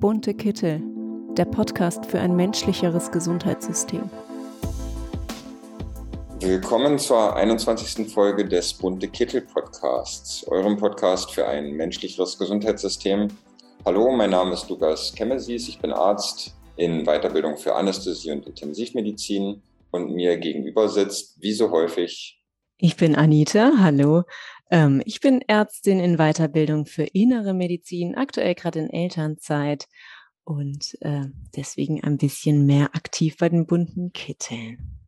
Bunte Kittel, der Podcast für ein menschlicheres Gesundheitssystem. Willkommen zur 21. Folge des Bunte Kittel Podcasts, eurem Podcast für ein menschlicheres Gesundheitssystem. Hallo, mein Name ist Lukas Kemmesis, ich bin Arzt in Weiterbildung für Anästhesie und Intensivmedizin und mir gegenüber sitzt, wie so häufig, ich bin Anita, hallo. Ähm, ich bin Ärztin in Weiterbildung für innere Medizin, aktuell gerade in Elternzeit und äh, deswegen ein bisschen mehr aktiv bei den bunten Kitteln.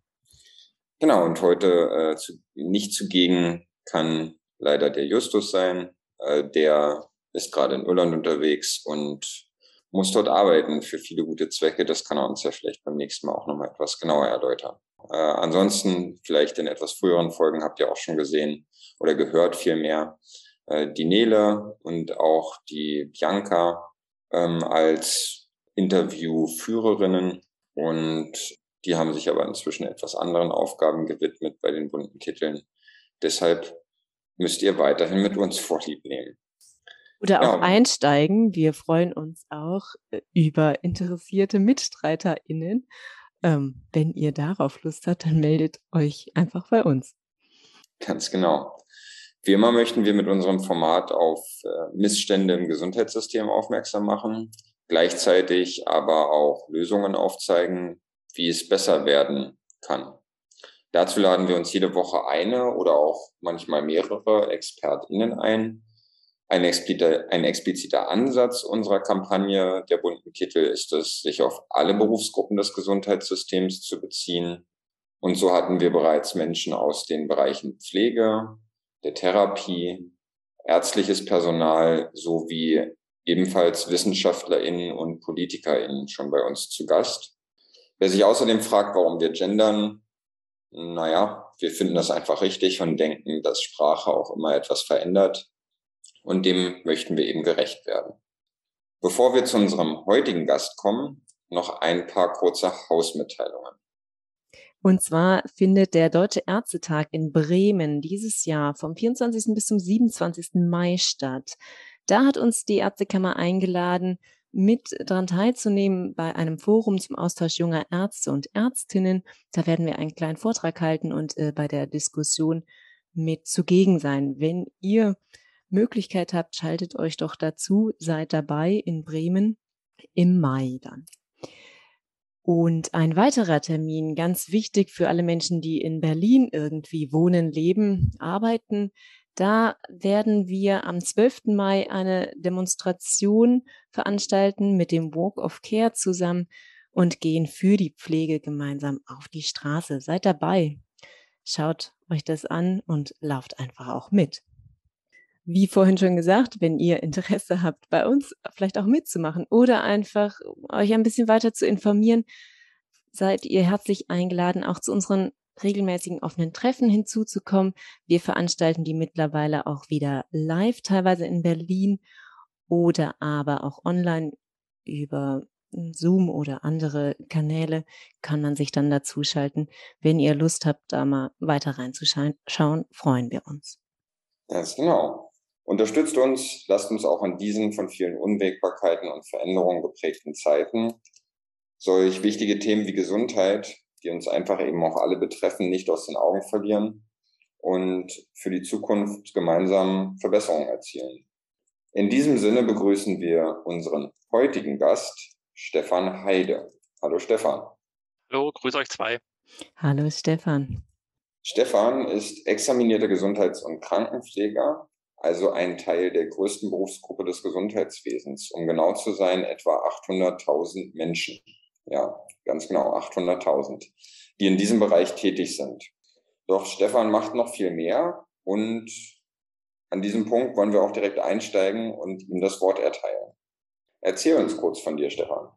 Genau, und heute äh, zu, nicht zugegen kann leider der Justus sein. Äh, der ist gerade in Irland unterwegs und muss dort arbeiten für viele gute Zwecke. Das kann er uns ja vielleicht beim nächsten Mal auch nochmal etwas genauer erläutern. Äh, ansonsten, vielleicht in etwas früheren Folgen habt ihr auch schon gesehen oder gehört vielmehr, äh, die Nele und auch die Bianca ähm, als Interviewführerinnen und die haben sich aber inzwischen etwas anderen Aufgaben gewidmet bei den bunten Kitteln. Deshalb müsst ihr weiterhin mit uns Vorlieb nehmen. Oder auch ja. einsteigen. Wir freuen uns auch äh, über interessierte MitstreiterInnen. Ähm, wenn ihr darauf Lust habt, dann meldet euch einfach bei uns. Ganz genau. Wie immer möchten wir mit unserem Format auf äh, Missstände im Gesundheitssystem aufmerksam machen, gleichzeitig aber auch Lösungen aufzeigen, wie es besser werden kann. Dazu laden wir uns jede Woche eine oder auch manchmal mehrere ExpertInnen ein, ein expliziter, ein expliziter Ansatz unserer Kampagne der bunten Kittel ist es, sich auf alle Berufsgruppen des Gesundheitssystems zu beziehen. Und so hatten wir bereits Menschen aus den Bereichen Pflege, der Therapie, ärztliches Personal sowie ebenfalls WissenschaftlerInnen und PolitikerInnen schon bei uns zu Gast. Wer sich außerdem fragt, warum wir gendern, naja, wir finden das einfach richtig und denken, dass Sprache auch immer etwas verändert und dem möchten wir eben gerecht werden. Bevor wir zu unserem heutigen Gast kommen, noch ein paar kurze Hausmitteilungen. Und zwar findet der Deutsche Ärztetag in Bremen dieses Jahr vom 24. bis zum 27. Mai statt. Da hat uns die Ärztekammer eingeladen, mit daran teilzunehmen bei einem Forum zum Austausch junger Ärzte und Ärztinnen. Da werden wir einen kleinen Vortrag halten und äh, bei der Diskussion mit zugegen sein. Wenn ihr Möglichkeit habt, schaltet euch doch dazu, seid dabei in Bremen im Mai dann. Und ein weiterer Termin, ganz wichtig für alle Menschen, die in Berlin irgendwie wohnen, leben, arbeiten. Da werden wir am 12. Mai eine Demonstration veranstalten mit dem Walk of Care zusammen und gehen für die Pflege gemeinsam auf die Straße. Seid dabei. Schaut euch das an und lauft einfach auch mit wie vorhin schon gesagt, wenn ihr Interesse habt, bei uns vielleicht auch mitzumachen oder einfach euch ein bisschen weiter zu informieren, seid ihr herzlich eingeladen, auch zu unseren regelmäßigen offenen Treffen hinzuzukommen. Wir veranstalten die mittlerweile auch wieder live, teilweise in Berlin oder aber auch online über Zoom oder andere Kanäle kann man sich dann dazuschalten. Wenn ihr Lust habt, da mal weiter reinzuschauen, freuen wir uns. Ganz genau. Unterstützt uns, lasst uns auch in diesen von vielen Unwägbarkeiten und Veränderungen geprägten Zeiten solch wichtige Themen wie Gesundheit, die uns einfach eben auch alle betreffen, nicht aus den Augen verlieren und für die Zukunft gemeinsam Verbesserungen erzielen. In diesem Sinne begrüßen wir unseren heutigen Gast, Stefan Heide. Hallo Stefan. Hallo, grüß euch zwei. Hallo Stefan. Stefan ist examinierter Gesundheits- und Krankenpfleger also ein Teil der größten Berufsgruppe des Gesundheitswesens. Um genau zu sein, etwa 800.000 Menschen. Ja, ganz genau, 800.000, die in diesem Bereich tätig sind. Doch Stefan macht noch viel mehr und an diesem Punkt wollen wir auch direkt einsteigen und ihm das Wort erteilen. Erzähl uns kurz von dir, Stefan.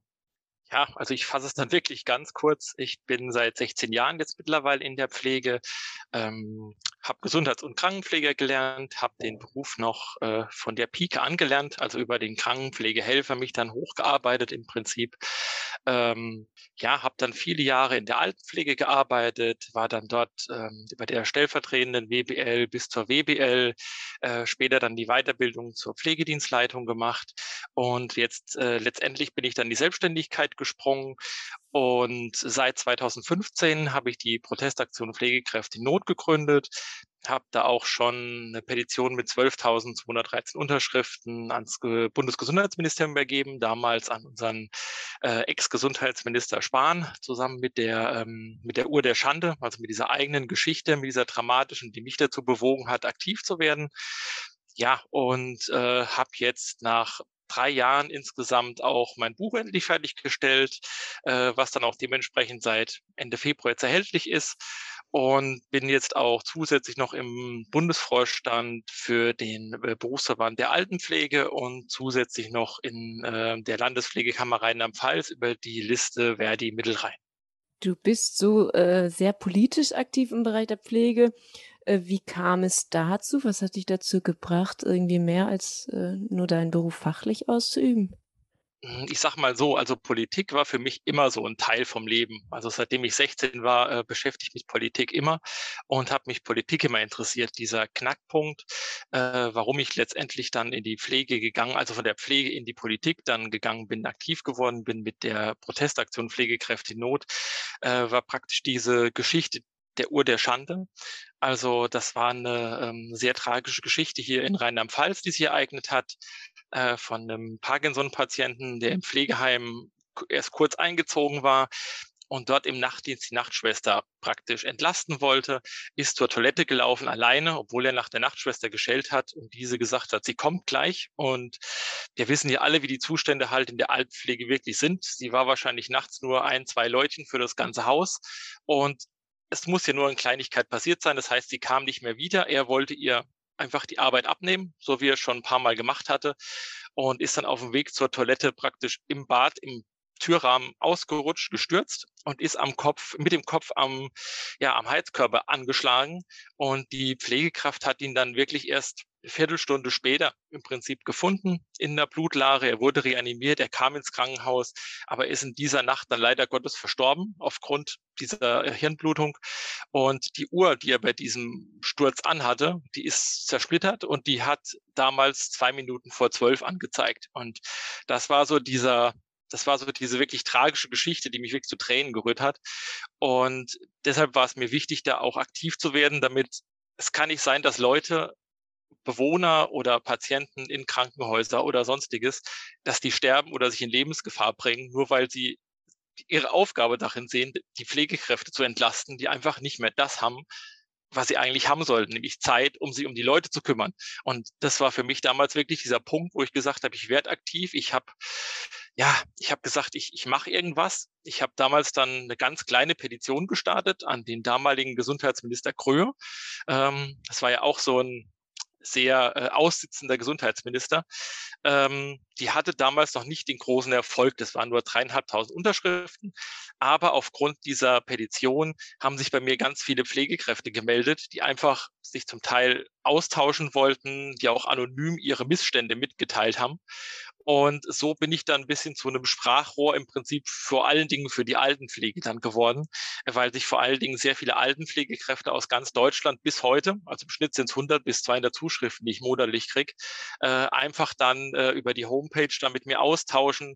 Ja, also ich fasse es dann wirklich ganz kurz. Ich bin seit 16 Jahren jetzt mittlerweile in der Pflege, ähm, habe Gesundheits- und Krankenpfleger gelernt, habe den Beruf noch äh, von der Pike angelernt, also über den Krankenpflegehelfer mich dann hochgearbeitet im Prinzip. Ähm, ja, habe dann viele Jahre in der Altenpflege gearbeitet, war dann dort ähm, über der stellvertretenden WBL bis zur WBL, äh, später dann die Weiterbildung zur Pflegedienstleitung gemacht und jetzt äh, letztendlich bin ich dann in die Selbstständigkeit gesprungen und seit 2015 habe ich die Protestaktion Pflegekräfte in Not gegründet, habe da auch schon eine Petition mit 12.213 Unterschriften ans Bundesgesundheitsministerium übergeben, damals an unseren äh, Ex-Gesundheitsminister Spahn, zusammen mit der, ähm, mit der Uhr der Schande, also mit dieser eigenen Geschichte, mit dieser dramatischen, die mich dazu bewogen hat, aktiv zu werden. Ja, und äh, habe jetzt nach drei Jahren insgesamt auch mein Buch endlich fertiggestellt, äh, was dann auch dementsprechend seit Ende Februar jetzt erhältlich ist und bin jetzt auch zusätzlich noch im Bundesvorstand für den äh, Berufsverband der Altenpflege und zusätzlich noch in äh, der Landespflegekammer Rheinland-Pfalz über die Liste Verdi Mittelrhein. Du bist so äh, sehr politisch aktiv im Bereich der Pflege. Äh, wie kam es dazu? Was hat dich dazu gebracht, irgendwie mehr als äh, nur deinen Beruf fachlich auszuüben? Hm, ich sag mal so, also Politik war für mich immer so ein Teil vom Leben. Also seitdem ich 16 war, äh, beschäftige ich mich Politik immer und habe mich Politik immer interessiert. Dieser Knackpunkt, warum ich letztendlich dann in die Pflege gegangen, also von der Pflege in die Politik dann gegangen bin, aktiv geworden bin mit der Protestaktion Pflegekräfte in Not, war praktisch diese Geschichte, der Uhr der Schande. Also das war eine ähm, sehr tragische Geschichte hier in Rheinland-Pfalz, die sich ereignet hat, äh, von einem Parkinson-Patienten, der im Pflegeheim erst kurz eingezogen war und dort im Nachtdienst die Nachtschwester praktisch entlasten wollte, ist zur Toilette gelaufen alleine, obwohl er nach der Nachtschwester geschellt hat und diese gesagt hat, sie kommt gleich. Und wir wissen ja alle, wie die Zustände halt in der Altenpflege wirklich sind. Sie war wahrscheinlich nachts nur ein, zwei Leutchen für das ganze Haus und es muss ja nur eine Kleinigkeit passiert sein. Das heißt, sie kam nicht mehr wieder. Er wollte ihr einfach die Arbeit abnehmen, so wie er schon ein paar Mal gemacht hatte und ist dann auf dem Weg zur Toilette praktisch im Bad, im Türrahmen ausgerutscht, gestürzt und ist am Kopf, mit dem Kopf am, ja, am Heizkörper angeschlagen. Und die Pflegekraft hat ihn dann wirklich erst eine Viertelstunde später im Prinzip gefunden in der Blutlage. Er wurde reanimiert, er kam ins Krankenhaus, aber ist in dieser Nacht dann leider Gottes verstorben aufgrund dieser Hirnblutung. Und die Uhr, die er bei diesem Sturz anhatte, die ist zersplittert und die hat damals zwei Minuten vor zwölf angezeigt. Und das war so dieser das war so diese wirklich tragische Geschichte, die mich wirklich zu Tränen gerührt hat. Und deshalb war es mir wichtig, da auch aktiv zu werden, damit es kann nicht sein, dass Leute, Bewohner oder Patienten in Krankenhäuser oder sonstiges, dass die sterben oder sich in Lebensgefahr bringen, nur weil sie ihre Aufgabe darin sehen, die Pflegekräfte zu entlasten, die einfach nicht mehr das haben, was sie eigentlich haben sollten, nämlich Zeit, um sich um die Leute zu kümmern. Und das war für mich damals wirklich dieser Punkt, wo ich gesagt habe, ich werde aktiv. Ich habe ja, ich habe gesagt, ich, ich mache irgendwas. Ich habe damals dann eine ganz kleine Petition gestartet an den damaligen Gesundheitsminister Kröhe. Ähm, das war ja auch so ein sehr äh, aussitzender Gesundheitsminister. Ähm, die hatte damals noch nicht den großen Erfolg. Das waren nur dreieinhalbtausend Unterschriften. Aber aufgrund dieser Petition haben sich bei mir ganz viele Pflegekräfte gemeldet, die einfach sich zum Teil austauschen wollten, die auch anonym ihre Missstände mitgeteilt haben. Und so bin ich dann ein bisschen zu einem Sprachrohr im Prinzip vor allen Dingen für die Altenpflege dann geworden, weil sich vor allen Dingen sehr viele Altenpflegekräfte aus ganz Deutschland bis heute, also im Schnitt sind es 100 bis 200 Zuschriften, die ich monatlich kriege, äh, einfach dann äh, über die Homepage dann mit mir austauschen,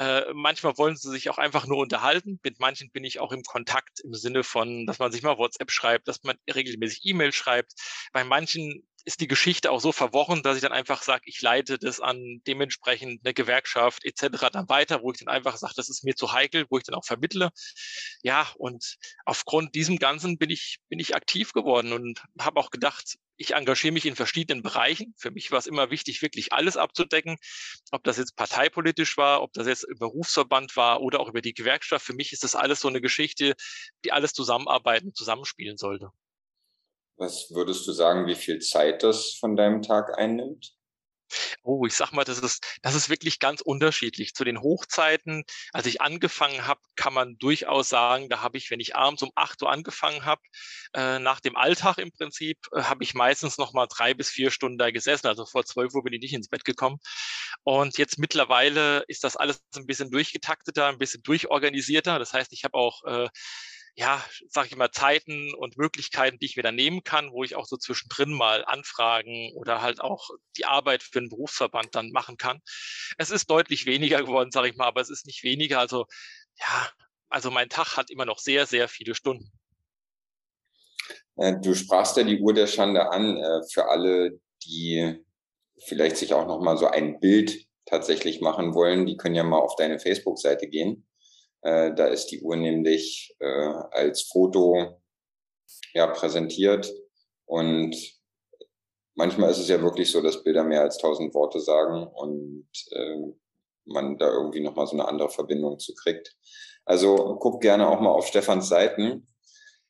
äh, manchmal wollen sie sich auch einfach nur unterhalten. Mit manchen bin ich auch im Kontakt im Sinne von, dass man sich mal WhatsApp schreibt, dass man regelmäßig E-Mail schreibt. Bei manchen ist die Geschichte auch so verworren, dass ich dann einfach sage, ich leite das an dementsprechend eine Gewerkschaft etc. dann weiter, wo ich dann einfach sage, das ist mir zu heikel, wo ich dann auch vermittle. Ja, und aufgrund diesem Ganzen bin ich, bin ich aktiv geworden und habe auch gedacht, ich engagiere mich in verschiedenen Bereichen. Für mich war es immer wichtig, wirklich alles abzudecken. Ob das jetzt parteipolitisch war, ob das jetzt im Berufsverband war oder auch über die Gewerkschaft. Für mich ist das alles so eine Geschichte, die alles zusammenarbeiten, zusammenspielen sollte. Was würdest du sagen, wie viel Zeit das von deinem Tag einnimmt? Oh, ich sag mal, das ist, das ist wirklich ganz unterschiedlich. Zu den Hochzeiten, als ich angefangen habe, kann man durchaus sagen, da habe ich, wenn ich abends um 8 Uhr angefangen habe, äh, nach dem Alltag im Prinzip, äh, habe ich meistens noch mal drei bis vier Stunden da gesessen. Also vor 12 Uhr bin ich nicht ins Bett gekommen. Und jetzt mittlerweile ist das alles ein bisschen durchgetakteter, ein bisschen durchorganisierter. Das heißt, ich habe auch äh, ja, sag ich mal, Zeiten und Möglichkeiten, die ich da nehmen kann, wo ich auch so zwischendrin mal Anfragen oder halt auch die Arbeit für einen Berufsverband dann machen kann. Es ist deutlich weniger geworden, sage ich mal, aber es ist nicht weniger. Also ja, also mein Tag hat immer noch sehr, sehr viele Stunden. Äh, du sprachst ja die Uhr der Schande an äh, für alle, die vielleicht sich auch noch mal so ein Bild tatsächlich machen wollen. Die können ja mal auf deine Facebook-Seite gehen. Äh, da ist die Uhr nämlich äh, als Foto ja, präsentiert und manchmal ist es ja wirklich so, dass Bilder mehr als tausend Worte sagen und äh, man da irgendwie nochmal so eine andere Verbindung zu kriegt. Also guckt gerne auch mal auf Stefans Seiten.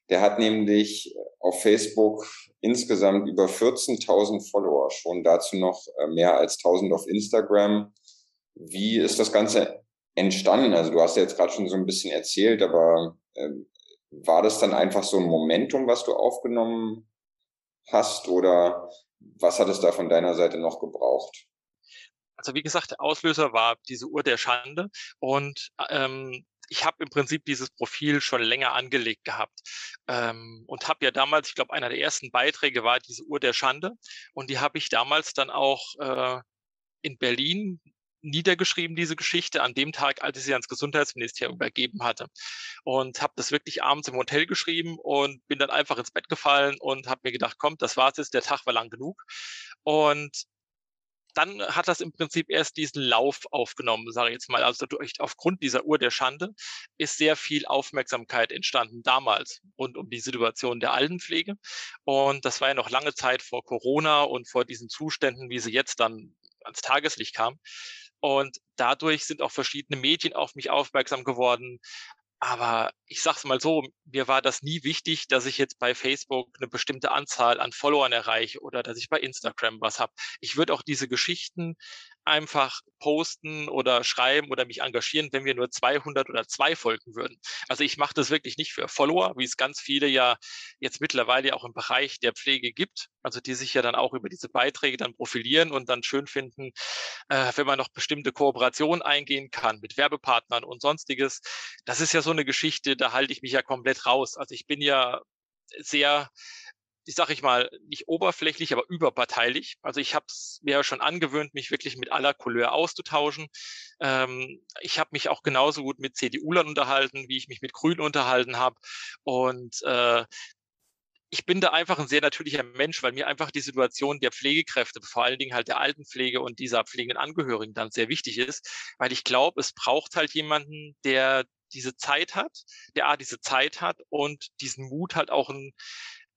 Der hat nämlich auf Facebook insgesamt über 14.000 Follower schon, dazu noch äh, mehr als 1.000 auf Instagram. Wie ist das Ganze entstanden? Also du hast ja jetzt gerade schon so ein bisschen erzählt, aber äh, war das dann einfach so ein Momentum, was du aufgenommen hast oder was hat es da von deiner Seite noch gebraucht? Also wie gesagt, der Auslöser war diese Uhr der Schande und ähm, ich habe im Prinzip dieses Profil schon länger angelegt gehabt ähm, und habe ja damals, ich glaube, einer der ersten Beiträge war diese Uhr der Schande und die habe ich damals dann auch äh, in Berlin niedergeschrieben, diese Geschichte, an dem Tag, als ich sie ans Gesundheitsministerium übergeben hatte. Und habe das wirklich abends im Hotel geschrieben und bin dann einfach ins Bett gefallen und habe mir gedacht, komm, das war's jetzt, der Tag war lang genug. Und dann hat das im Prinzip erst diesen Lauf aufgenommen, sage ich jetzt mal. Also durch, aufgrund dieser Uhr der Schande ist sehr viel Aufmerksamkeit entstanden damals rund um die Situation der Altenpflege. Und das war ja noch lange Zeit vor Corona und vor diesen Zuständen, wie sie jetzt dann ans Tageslicht kamen. Und dadurch sind auch verschiedene Medien auf mich aufmerksam geworden. Aber ich sag's mal so, mir war das nie wichtig, dass ich jetzt bei Facebook eine bestimmte Anzahl an Followern erreiche oder dass ich bei Instagram was habe. Ich würde auch diese Geschichten einfach posten oder schreiben oder mich engagieren, wenn wir nur 200 oder zwei folgen würden. Also ich mache das wirklich nicht für Follower, wie es ganz viele ja jetzt mittlerweile auch im Bereich der Pflege gibt, also die sich ja dann auch über diese Beiträge dann profilieren und dann schön finden, äh, wenn man noch bestimmte Kooperationen eingehen kann mit Werbepartnern und sonstiges. Das ist ja so eine Geschichte, da halte ich mich ja komplett raus. Also ich bin ja sehr ich sage ich mal, nicht oberflächlich, aber überparteilich. Also ich habe es mir ja schon angewöhnt, mich wirklich mit aller Couleur auszutauschen. Ähm, ich habe mich auch genauso gut mit CDU-Lern unterhalten, wie ich mich mit Grünen unterhalten habe. Und äh, ich bin da einfach ein sehr natürlicher Mensch, weil mir einfach die Situation der Pflegekräfte, vor allen Dingen halt der Altenpflege und dieser pflegenden Angehörigen dann sehr wichtig ist, weil ich glaube, es braucht halt jemanden, der diese Zeit hat, der A, diese Zeit hat und diesen Mut halt auch ein,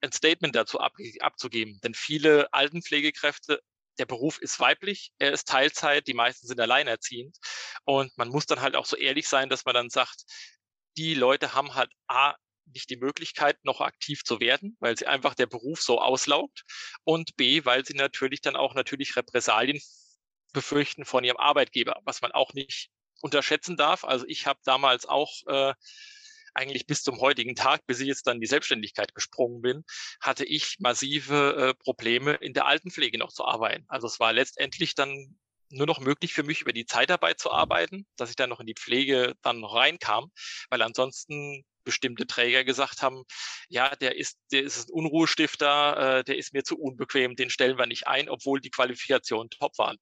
ein Statement dazu ab, abzugeben. Denn viele Altenpflegekräfte der Beruf ist weiblich, er ist Teilzeit, die meisten sind alleinerziehend. Und man muss dann halt auch so ehrlich sein, dass man dann sagt, die Leute haben halt A, nicht die Möglichkeit, noch aktiv zu werden, weil sie einfach der Beruf so auslaugt. Und B, weil sie natürlich dann auch natürlich Repressalien befürchten von ihrem Arbeitgeber, was man auch nicht unterschätzen darf. Also ich habe damals auch äh, eigentlich bis zum heutigen Tag, bis ich jetzt dann die Selbstständigkeit gesprungen bin, hatte ich massive äh, Probleme in der Altenpflege noch zu arbeiten. Also es war letztendlich dann nur noch möglich für mich, über die Zeitarbeit zu arbeiten, dass ich dann noch in die Pflege dann noch reinkam, weil ansonsten bestimmte Träger gesagt haben, ja, der ist, der ist ein Unruhestifter, äh, der ist mir zu unbequem, den stellen wir nicht ein, obwohl die Qualifikationen top waren.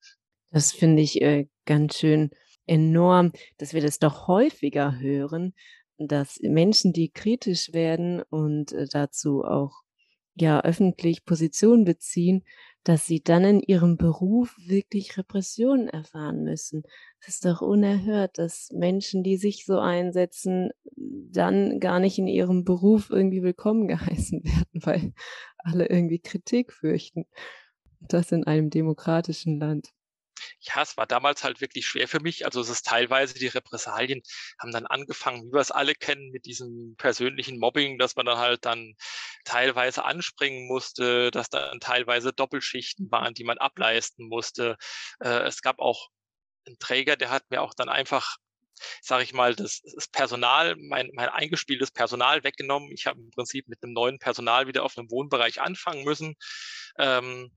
Das finde ich äh, ganz schön enorm, dass wir das doch häufiger hören, dass Menschen, die kritisch werden und äh, dazu auch ja öffentlich Position beziehen, dass sie dann in ihrem Beruf wirklich Repressionen erfahren müssen. Es ist doch unerhört, dass Menschen, die sich so einsetzen, dann gar nicht in ihrem Beruf irgendwie willkommen geheißen werden, weil alle irgendwie Kritik fürchten. Das in einem demokratischen Land. Ja, es war damals halt wirklich schwer für mich. Also es ist teilweise, die Repressalien haben dann angefangen, wie wir es alle kennen, mit diesem persönlichen Mobbing, dass man dann halt dann teilweise anspringen musste, dass dann teilweise Doppelschichten waren, die man ableisten musste. Äh, es gab auch einen Träger, der hat mir auch dann einfach sage ich mal, das, das Personal, mein, mein eingespieltes Personal weggenommen. Ich habe im Prinzip mit einem neuen Personal wieder auf einem Wohnbereich anfangen müssen. Ähm,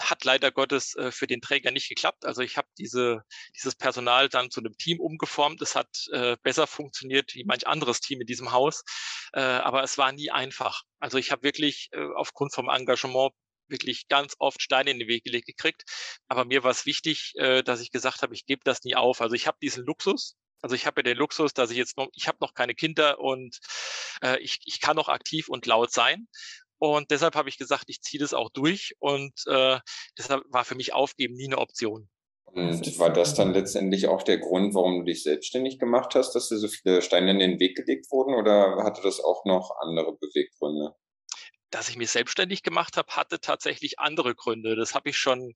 hat leider Gottes äh, für den Träger nicht geklappt. Also ich habe diese, dieses Personal dann zu einem Team umgeformt. Es hat äh, besser funktioniert wie manch anderes Team in diesem Haus, äh, aber es war nie einfach. Also ich habe wirklich äh, aufgrund vom Engagement wirklich ganz oft Steine in den Weg gelegt gekriegt. Aber mir war es wichtig, äh, dass ich gesagt habe, ich gebe das nie auf. Also ich habe diesen Luxus. Also ich habe ja den Luxus, dass ich jetzt noch, ich habe noch keine Kinder und äh, ich, ich kann noch aktiv und laut sein. Und deshalb habe ich gesagt, ich ziehe das auch durch. Und äh, deshalb war für mich Aufgeben nie eine Option. Und war das dann letztendlich auch der Grund, warum du dich selbstständig gemacht hast, dass dir so viele Steine in den Weg gelegt wurden? Oder hatte das auch noch andere Beweggründe? dass ich mich selbstständig gemacht habe, hatte tatsächlich andere Gründe. Das habe ich schon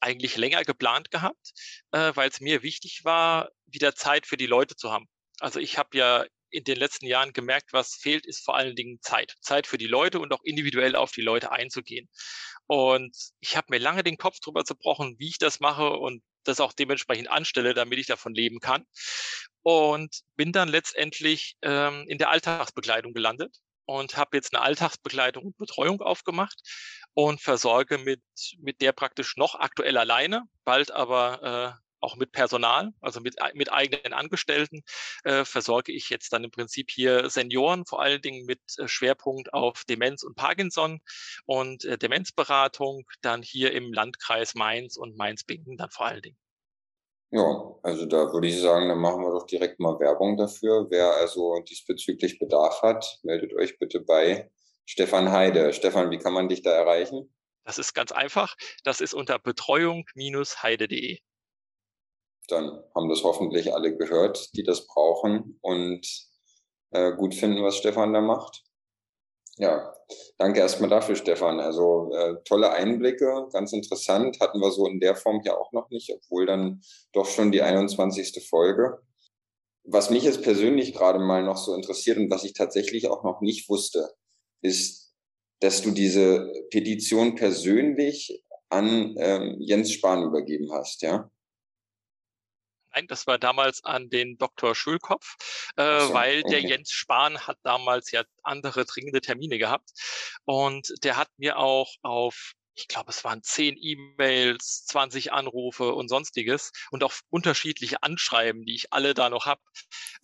eigentlich länger geplant gehabt, äh, weil es mir wichtig war, wieder Zeit für die Leute zu haben. Also ich habe ja in den letzten Jahren gemerkt, was fehlt, ist vor allen Dingen Zeit. Zeit für die Leute und auch individuell auf die Leute einzugehen. Und ich habe mir lange den Kopf drüber zerbrochen, wie ich das mache und das auch dementsprechend anstelle, damit ich davon leben kann. Und bin dann letztendlich ähm, in der Alltagsbekleidung gelandet und habe jetzt eine Alltagsbegleitung und Betreuung aufgemacht und versorge mit, mit der praktisch noch aktuell alleine, bald aber äh, auch mit Personal, also mit, mit eigenen Angestellten, äh, versorge ich jetzt dann im Prinzip hier Senioren, vor allen Dingen mit äh, Schwerpunkt auf Demenz und Parkinson und äh, Demenzberatung, dann hier im Landkreis Mainz und Mainz-Bingen dann vor allen Dingen. Ja, also da würde ich sagen, dann machen wir doch direkt mal Werbung dafür. Wer also diesbezüglich Bedarf hat, meldet euch bitte bei Stefan Heide. Stefan, wie kann man dich da erreichen? Das ist ganz einfach. Das ist unter betreuung-heide.de. Dann haben das hoffentlich alle gehört, die das brauchen und äh, gut finden, was Stefan da macht. Ja, danke erstmal dafür, Stefan. Also äh, tolle Einblicke, ganz interessant. Hatten wir so in der Form hier auch noch nicht, obwohl dann doch schon die 21. Folge. Was mich jetzt persönlich gerade mal noch so interessiert und was ich tatsächlich auch noch nicht wusste, ist, dass du diese Petition persönlich an ähm, Jens Spahn übergeben hast, ja? Nein, das war damals an den Dr. Schulkopf, äh, so, weil okay. der Jens Spahn hat damals ja andere dringende Termine gehabt. Und der hat mir auch auf ich glaube, es waren zehn E-Mails, 20 Anrufe und sonstiges und auch unterschiedliche Anschreiben, die ich alle da noch habe,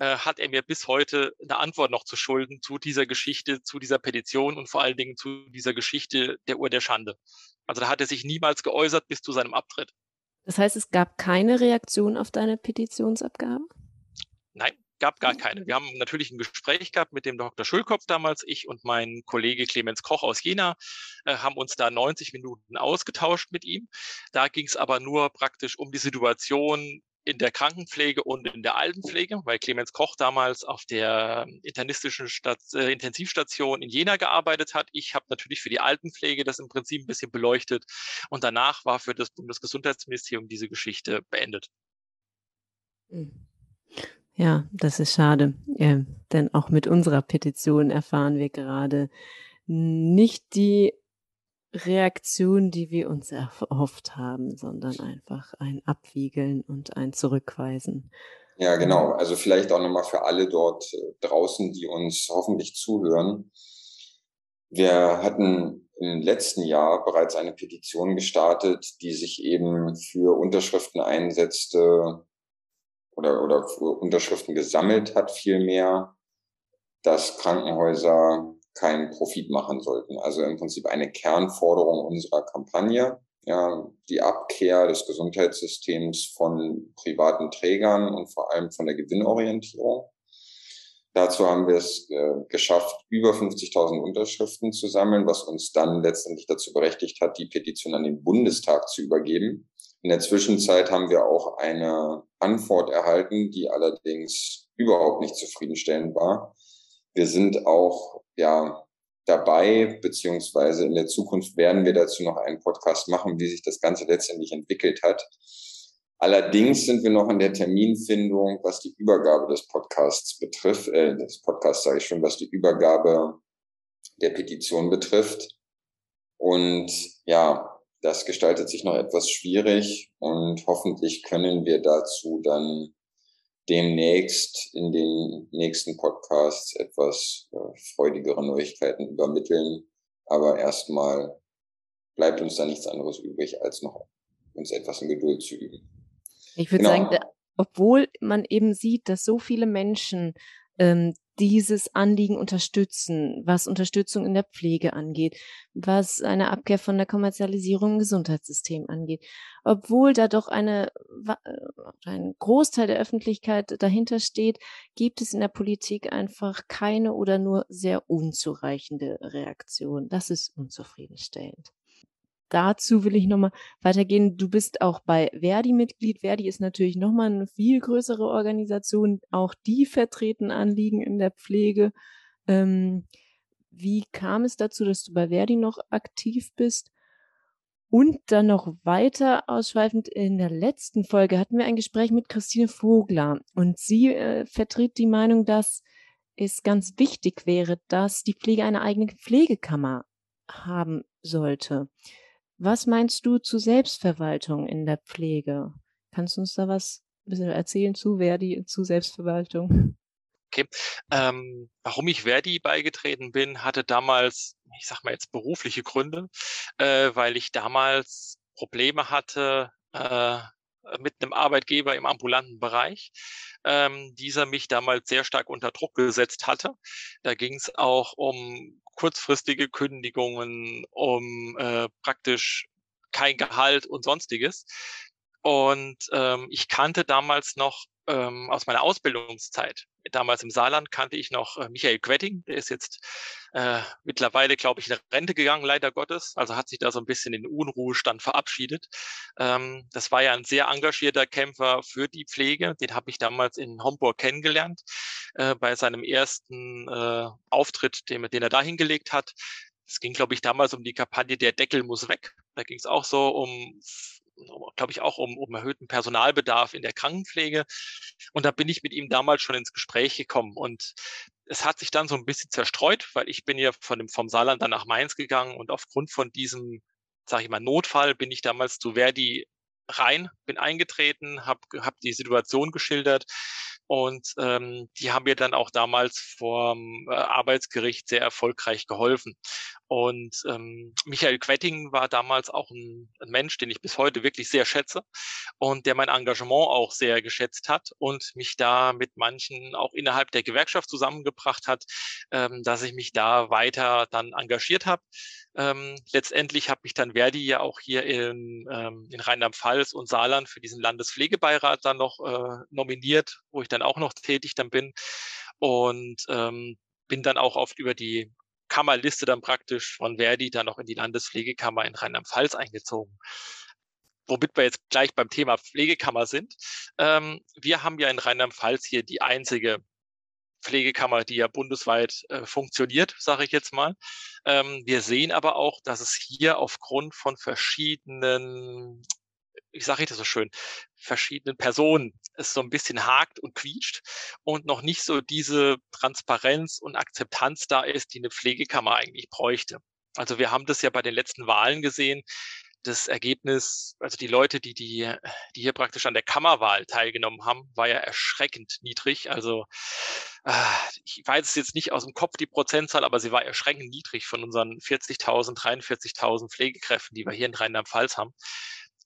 äh, hat er mir bis heute eine Antwort noch zu schulden zu dieser Geschichte, zu dieser Petition und vor allen Dingen zu dieser Geschichte der Uhr der Schande. Also da hat er sich niemals geäußert bis zu seinem Abtritt. Das heißt, es gab keine Reaktion auf deine Petitionsabgabe? Nein, gab gar keine. Wir haben natürlich ein Gespräch gehabt mit dem Dr. Schulkopf damals. Ich und mein Kollege Clemens Koch aus Jena äh, haben uns da 90 Minuten ausgetauscht mit ihm. Da ging es aber nur praktisch um die Situation in der Krankenpflege und in der Altenpflege, weil Clemens Koch damals auf der internistischen Stat äh, Intensivstation in Jena gearbeitet hat. Ich habe natürlich für die Altenpflege das im Prinzip ein bisschen beleuchtet und danach war für das Bundesgesundheitsministerium diese Geschichte beendet. Hm. Ja, das ist schade, ja, denn auch mit unserer Petition erfahren wir gerade nicht die Reaktion, die wir uns erhofft haben, sondern einfach ein Abwiegeln und ein Zurückweisen. Ja, genau. Also vielleicht auch nochmal für alle dort äh, draußen, die uns hoffentlich zuhören. Wir hatten im letzten Jahr bereits eine Petition gestartet, die sich eben für Unterschriften einsetzte oder, oder Unterschriften gesammelt hat, vielmehr, dass Krankenhäuser keinen Profit machen sollten. Also im Prinzip eine Kernforderung unserer Kampagne, ja, die Abkehr des Gesundheitssystems von privaten Trägern und vor allem von der Gewinnorientierung. Dazu haben wir es äh, geschafft, über 50.000 Unterschriften zu sammeln, was uns dann letztendlich dazu berechtigt hat, die Petition an den Bundestag zu übergeben. In der Zwischenzeit haben wir auch eine Antwort erhalten, die allerdings überhaupt nicht zufriedenstellend war. Wir sind auch ja dabei, beziehungsweise in der Zukunft werden wir dazu noch einen Podcast machen, wie sich das Ganze letztendlich entwickelt hat. Allerdings sind wir noch in der Terminfindung, was die Übergabe des Podcasts betrifft, äh, des Podcasts sage ich schon, was die Übergabe der Petition betrifft. Und ja, das gestaltet sich noch etwas schwierig und hoffentlich können wir dazu dann demnächst in den nächsten Podcasts etwas äh, freudigere Neuigkeiten übermitteln. Aber erstmal bleibt uns da nichts anderes übrig, als noch uns etwas in Geduld zu üben. Ich würde genau. sagen, obwohl man eben sieht, dass so viele Menschen ähm, dieses Anliegen unterstützen, was Unterstützung in der Pflege angeht, was eine Abkehr von der Kommerzialisierung im Gesundheitssystem angeht. Obwohl da doch eine, äh, ein Großteil der Öffentlichkeit dahinter steht, gibt es in der Politik einfach keine oder nur sehr unzureichende Reaktion. Das ist unzufriedenstellend dazu will ich nochmal weitergehen. Du bist auch bei Verdi Mitglied. Verdi ist natürlich nochmal eine viel größere Organisation. Auch die vertreten Anliegen in der Pflege. Ähm, wie kam es dazu, dass du bei Verdi noch aktiv bist? Und dann noch weiter ausschweifend, in der letzten Folge hatten wir ein Gespräch mit Christine Vogler und sie äh, vertritt die Meinung, dass es ganz wichtig wäre, dass die Pflege eine eigene Pflegekammer haben sollte. Was meinst du zu Selbstverwaltung in der Pflege? Kannst du uns da was ein bisschen erzählen zu Verdi, zu Selbstverwaltung? Okay. Ähm, warum ich Verdi beigetreten bin, hatte damals, ich sag mal jetzt berufliche Gründe, äh, weil ich damals Probleme hatte äh, mit einem Arbeitgeber im ambulanten Bereich. Ähm, dieser mich damals sehr stark unter Druck gesetzt hatte. Da ging es auch um kurzfristige Kündigungen, um äh, praktisch kein Gehalt und sonstiges. Und ähm, ich kannte damals noch ähm, aus meiner Ausbildungszeit, damals im Saarland, kannte ich noch äh, Michael Quetting, der ist jetzt äh, mittlerweile, glaube ich, in Rente gegangen, leider Gottes. Also hat sich da so ein bisschen in Unruhestand verabschiedet. Ähm, das war ja ein sehr engagierter Kämpfer für die Pflege. Den habe ich damals in Homburg kennengelernt, äh, bei seinem ersten äh, Auftritt, den, den er da hingelegt hat. Es ging, glaube ich, damals um die Kampagne Der Deckel muss weg. Da ging es auch so um glaube ich, auch um, um erhöhten Personalbedarf in der Krankenpflege. Und da bin ich mit ihm damals schon ins Gespräch gekommen. Und es hat sich dann so ein bisschen zerstreut, weil ich bin ja von dem, vom Saarland dann nach Mainz gegangen und aufgrund von diesem, sage ich mal, Notfall bin ich damals zu Verdi rein, bin eingetreten, habe hab die Situation geschildert und ähm, die haben mir dann auch damals vom äh, Arbeitsgericht sehr erfolgreich geholfen. Und ähm, Michael Quetting war damals auch ein, ein, Mensch, den ich bis heute wirklich sehr schätze und der mein Engagement auch sehr geschätzt hat und mich da mit manchen auch innerhalb der Gewerkschaft zusammengebracht hat, ähm, dass ich mich da weiter dann engagiert habe. Ähm, letztendlich habe ich dann Verdi ja auch hier in, ähm, in Rheinland-Pfalz und Saarland für diesen Landespflegebeirat dann noch äh, nominiert, wo ich dann auch noch tätig dann bin. Und ähm, bin dann auch oft über die Kammerliste dann praktisch von Verdi dann noch in die Landespflegekammer in Rheinland-Pfalz eingezogen. Womit wir jetzt gleich beim Thema Pflegekammer sind. Ähm, wir haben ja in Rheinland-Pfalz hier die einzige Pflegekammer, die ja bundesweit äh, funktioniert, sage ich jetzt mal. Ähm, wir sehen aber auch, dass es hier aufgrund von verschiedenen, ich sage das so schön, verschiedenen Personen es so ein bisschen hakt und quietscht und noch nicht so diese Transparenz und Akzeptanz da ist, die eine Pflegekammer eigentlich bräuchte. Also wir haben das ja bei den letzten Wahlen gesehen, das Ergebnis, also die Leute, die, die, die hier praktisch an der Kammerwahl teilgenommen haben, war ja erschreckend niedrig. Also äh, ich weiß es jetzt nicht aus dem Kopf die Prozentzahl, aber sie war erschreckend niedrig von unseren 40.000, 43.000 Pflegekräften, die wir hier in Rheinland-Pfalz haben.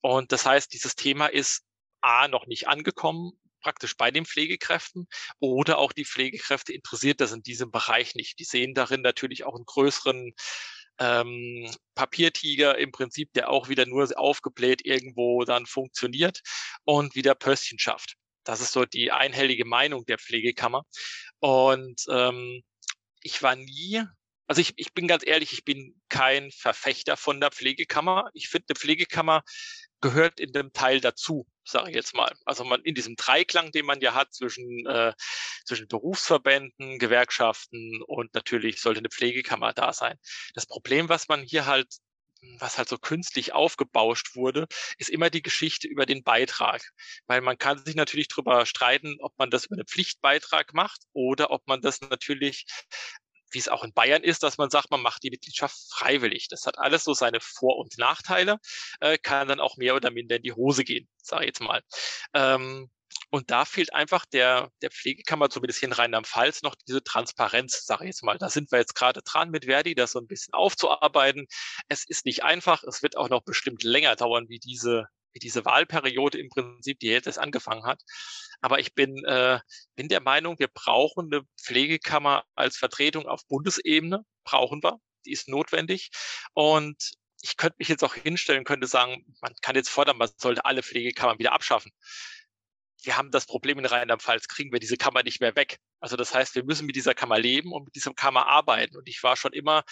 Und das heißt, dieses Thema ist A noch nicht angekommen, praktisch bei den Pflegekräften oder auch die Pflegekräfte interessiert das in diesem Bereich nicht. Die sehen darin natürlich auch einen größeren ähm, Papiertiger im Prinzip, der auch wieder nur aufgebläht irgendwo dann funktioniert und wieder Pöstchen schafft. Das ist so die einhellige Meinung der Pflegekammer. Und ähm, ich war nie, also ich, ich bin ganz ehrlich, ich bin kein Verfechter von der Pflegekammer. Ich finde, eine Pflegekammer gehört in dem Teil dazu, sage ich jetzt mal. Also man in diesem Dreiklang, den man ja hat zwischen äh, zwischen Berufsverbänden, Gewerkschaften und natürlich sollte eine Pflegekammer da sein. Das Problem, was man hier halt was halt so künstlich aufgebauscht wurde, ist immer die Geschichte über den Beitrag. Weil man kann sich natürlich darüber streiten, ob man das über einen Pflichtbeitrag macht oder ob man das natürlich wie es auch in Bayern ist, dass man sagt, man macht die Mitgliedschaft freiwillig. Das hat alles so seine Vor- und Nachteile, äh, kann dann auch mehr oder minder in die Hose gehen, sage ich jetzt mal. Ähm, und da fehlt einfach der, der Pflegekammer, zumindest hier in Rheinland-Pfalz, noch diese Transparenz, sage ich jetzt mal. Da sind wir jetzt gerade dran mit Verdi, das so ein bisschen aufzuarbeiten. Es ist nicht einfach. Es wird auch noch bestimmt länger dauern, wie diese, wie diese Wahlperiode im Prinzip, die jetzt erst angefangen hat. Aber ich bin, äh, bin der Meinung, wir brauchen eine Pflegekammer als Vertretung auf Bundesebene. Brauchen wir. Die ist notwendig. Und ich könnte mich jetzt auch hinstellen, könnte sagen, man kann jetzt fordern, man sollte alle Pflegekammern wieder abschaffen wir haben das Problem in Rheinland-Pfalz, kriegen wir diese Kammer nicht mehr weg. Also das heißt, wir müssen mit dieser Kammer leben und mit dieser Kammer arbeiten. Und ich war schon immer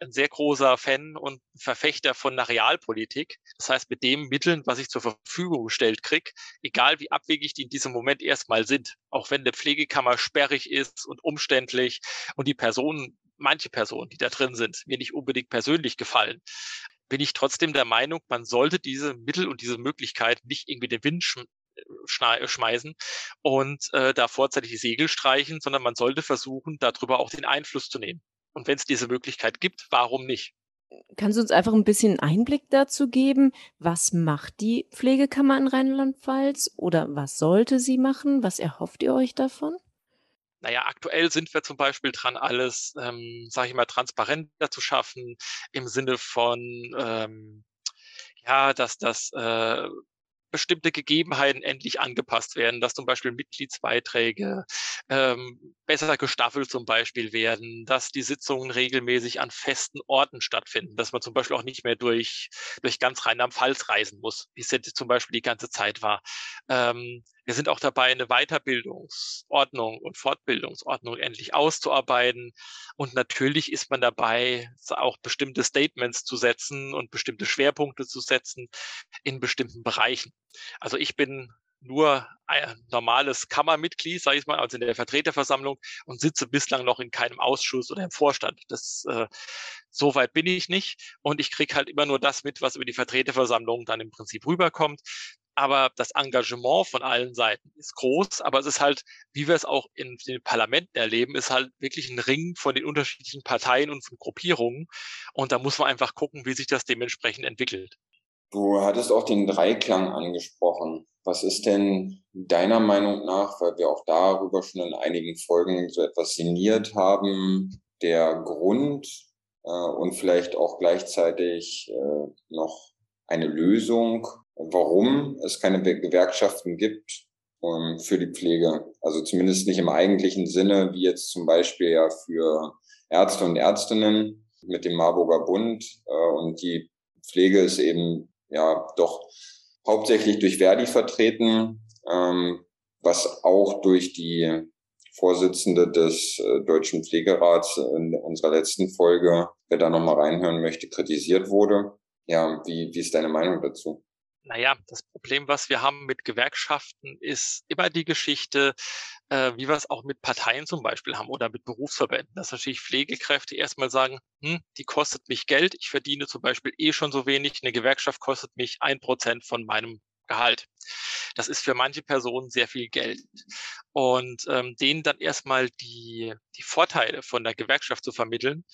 ein sehr großer Fan und Verfechter von einer Realpolitik. Das heißt, mit den Mitteln, was ich zur Verfügung gestellt kriege, egal wie abwegig die in diesem Moment erstmal sind, auch wenn eine Pflegekammer sperrig ist und umständlich und die Personen, manche Personen, die da drin sind, mir nicht unbedingt persönlich gefallen, bin ich trotzdem der Meinung, man sollte diese Mittel und diese Möglichkeit nicht irgendwie den Wind schmeißen und äh, da vorzeitig die Segel streichen, sondern man sollte versuchen, darüber auch den Einfluss zu nehmen. Und wenn es diese Möglichkeit gibt, warum nicht? Kannst du uns einfach ein bisschen Einblick dazu geben? Was macht die Pflegekammer in Rheinland-Pfalz oder was sollte sie machen? Was erhofft ihr euch davon? Naja, aktuell sind wir zum Beispiel dran, alles, ähm, sage ich mal, transparenter zu schaffen im Sinne von, ähm, ja, dass das äh, bestimmte Gegebenheiten endlich angepasst werden, dass zum Beispiel Mitgliedsbeiträge ähm, besser gestaffelt zum Beispiel werden, dass die Sitzungen regelmäßig an festen Orten stattfinden, dass man zum Beispiel auch nicht mehr durch, durch ganz Rheinland-Pfalz reisen muss, wie es jetzt zum Beispiel die ganze Zeit war. Ähm, wir sind auch dabei, eine Weiterbildungsordnung und Fortbildungsordnung endlich auszuarbeiten. Und natürlich ist man dabei, auch bestimmte Statements zu setzen und bestimmte Schwerpunkte zu setzen in bestimmten Bereichen. Also ich bin nur ein normales Kammermitglied, sage ich mal, also in der Vertreterversammlung und sitze bislang noch in keinem Ausschuss oder im Vorstand. Das äh, so weit bin ich nicht und ich kriege halt immer nur das mit, was über die Vertreterversammlung dann im Prinzip rüberkommt aber das Engagement von allen Seiten ist groß, aber es ist halt, wie wir es auch in den Parlamenten erleben, ist halt wirklich ein Ring von den unterschiedlichen Parteien und von Gruppierungen und da muss man einfach gucken, wie sich das dementsprechend entwickelt. Du hattest auch den Dreiklang angesprochen. Was ist denn deiner Meinung nach, weil wir auch darüber schon in einigen Folgen so etwas sinniert haben, der Grund äh, und vielleicht auch gleichzeitig äh, noch eine Lösung warum es keine Gewerkschaften gibt um, ähm, für die Pflege. Also zumindest nicht im eigentlichen Sinne, wie jetzt zum Beispiel ja für Ärzte und Ärztinnen mit dem Marburger Bund. Äh, und die Pflege ist eben ja doch hauptsächlich durch Verdi vertreten, ähm, was auch durch die Vorsitzende des äh, Deutschen Pflegerats in unserer letzten Folge, wer da nochmal reinhören möchte, kritisiert wurde. Ja, wie, wie ist deine Meinung dazu? Naja, das Problem, was wir haben mit Gewerkschaften, ist immer die Geschichte, äh, wie wir es auch mit Parteien zum Beispiel haben oder mit Berufsverbänden, dass natürlich Pflegekräfte erstmal sagen, hm, die kostet mich Geld, ich verdiene zum Beispiel eh schon so wenig, eine Gewerkschaft kostet mich ein Prozent von meinem Gehalt. Das ist für manche Personen sehr viel Geld. Und ähm, denen dann erstmal die, die Vorteile von der Gewerkschaft zu vermitteln,